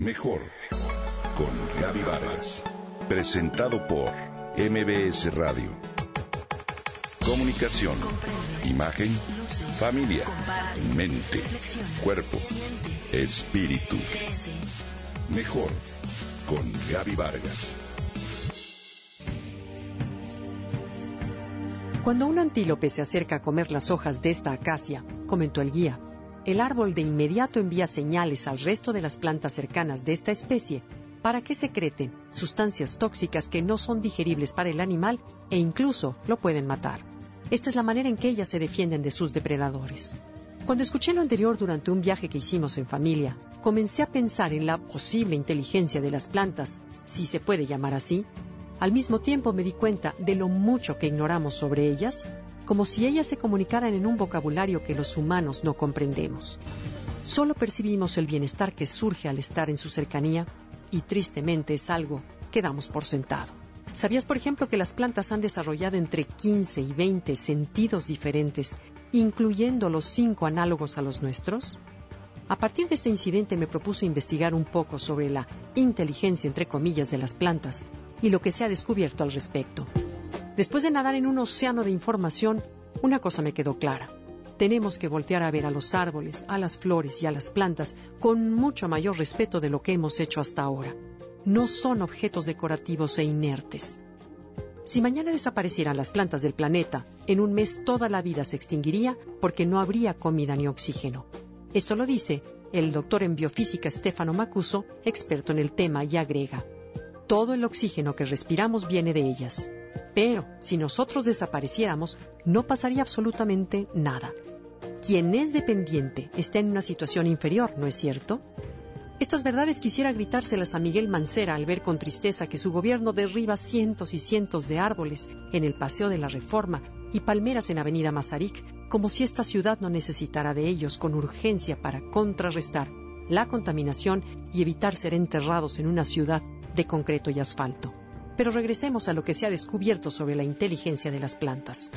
Mejor con Gaby Vargas. Presentado por MBS Radio. Comunicación, imagen, familia, mente, cuerpo, espíritu. Mejor con Gaby Vargas. Cuando un antílope se acerca a comer las hojas de esta acacia, comentó el guía, el árbol de inmediato envía señales al resto de las plantas cercanas de esta especie para que secreten sustancias tóxicas que no son digeribles para el animal e incluso lo pueden matar. Esta es la manera en que ellas se defienden de sus depredadores. Cuando escuché lo anterior durante un viaje que hicimos en familia, comencé a pensar en la posible inteligencia de las plantas, si se puede llamar así. Al mismo tiempo me di cuenta de lo mucho que ignoramos sobre ellas como si ellas se comunicaran en un vocabulario que los humanos no comprendemos. Solo percibimos el bienestar que surge al estar en su cercanía y tristemente es algo que damos por sentado. ¿Sabías, por ejemplo, que las plantas han desarrollado entre 15 y 20 sentidos diferentes, incluyendo los cinco análogos a los nuestros? A partir de este incidente me propuso investigar un poco sobre la inteligencia, entre comillas, de las plantas y lo que se ha descubierto al respecto. Después de nadar en un océano de información, una cosa me quedó clara. Tenemos que voltear a ver a los árboles, a las flores y a las plantas con mucho mayor respeto de lo que hemos hecho hasta ahora. No son objetos decorativos e inertes. Si mañana desaparecieran las plantas del planeta, en un mes toda la vida se extinguiría porque no habría comida ni oxígeno. Esto lo dice el doctor en biofísica Stefano Macuso, experto en el tema, y agrega, todo el oxígeno que respiramos viene de ellas. Pero si nosotros desapareciéramos, no pasaría absolutamente nada. Quien es dependiente está en una situación inferior, ¿no es cierto? Estas verdades quisiera gritárselas a Miguel Mancera al ver con tristeza que su gobierno derriba cientos y cientos de árboles en el Paseo de la Reforma y palmeras en Avenida Mazarik, como si esta ciudad no necesitara de ellos con urgencia para contrarrestar la contaminación y evitar ser enterrados en una ciudad de concreto y asfalto. Pero regresemos a lo que se ha descubierto sobre la inteligencia de las plantas.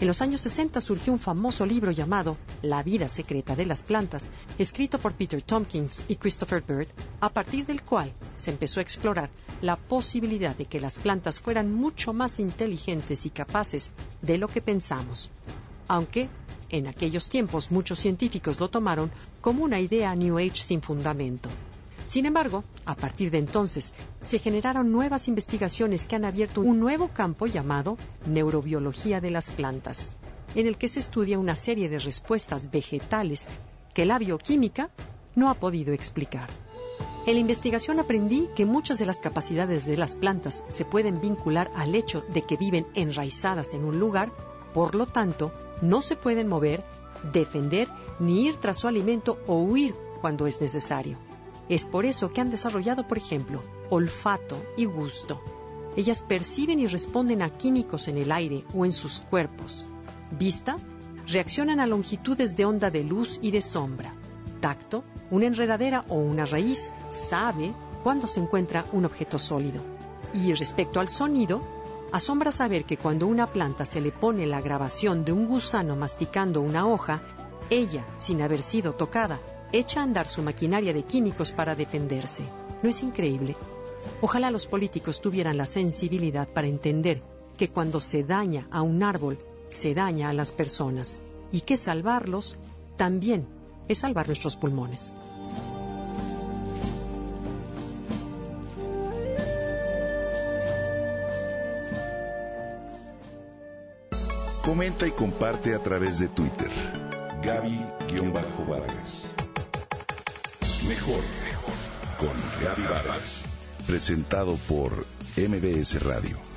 En los años 60 surgió un famoso libro llamado La vida secreta de las plantas, escrito por Peter Tompkins y Christopher Bird, a partir del cual se empezó a explorar la posibilidad de que las plantas fueran mucho más inteligentes y capaces de lo que pensamos. Aunque en aquellos tiempos muchos científicos lo tomaron como una idea New Age sin fundamento. Sin embargo, a partir de entonces, se generaron nuevas investigaciones que han abierto un nuevo campo llamado neurobiología de las plantas, en el que se estudia una serie de respuestas vegetales que la bioquímica no ha podido explicar. En la investigación aprendí que muchas de las capacidades de las plantas se pueden vincular al hecho de que viven enraizadas en un lugar, por lo tanto, no se pueden mover, defender, ni ir tras su alimento o huir cuando es necesario. Es por eso que han desarrollado, por ejemplo, olfato y gusto. Ellas perciben y responden a químicos en el aire o en sus cuerpos. Vista, reaccionan a longitudes de onda de luz y de sombra. Tacto, una enredadera o una raíz sabe cuándo se encuentra un objeto sólido. Y respecto al sonido, asombra saber que cuando una planta se le pone la grabación de un gusano masticando una hoja, ella, sin haber sido tocada, echa a andar su maquinaria de químicos para defenderse. ¿No es increíble? Ojalá los políticos tuvieran la sensibilidad para entender que cuando se daña a un árbol, se daña a las personas y que salvarlos también es salvar nuestros pulmones. Comenta y comparte a través de Twitter. Gaby-Vargas. Mejor con Gaby Vargas. Presentado por MBS Radio.